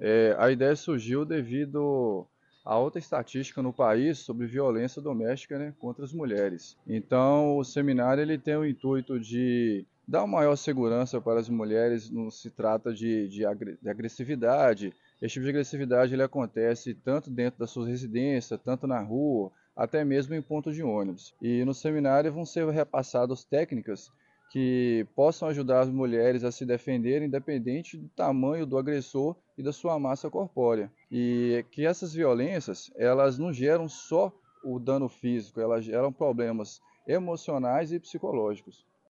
É, a ideia surgiu devido a alta estatística no país sobre violência doméstica né, contra as mulheres. Então, o seminário ele tem o intuito de dar maior segurança para as mulheres, não se trata de, de, agressividade. Esse tipo de agressividade ele acontece tanto dentro da sua residência, tanto na rua, até mesmo em pontos de ônibus. E no seminário vão ser repassadas técnicas que possam ajudar as mulheres a se defender, independente do tamanho do agressor e da sua massa corpórea. E que essas violências, elas não geram só o dano físico, elas geram problemas emocionais e psicológicos.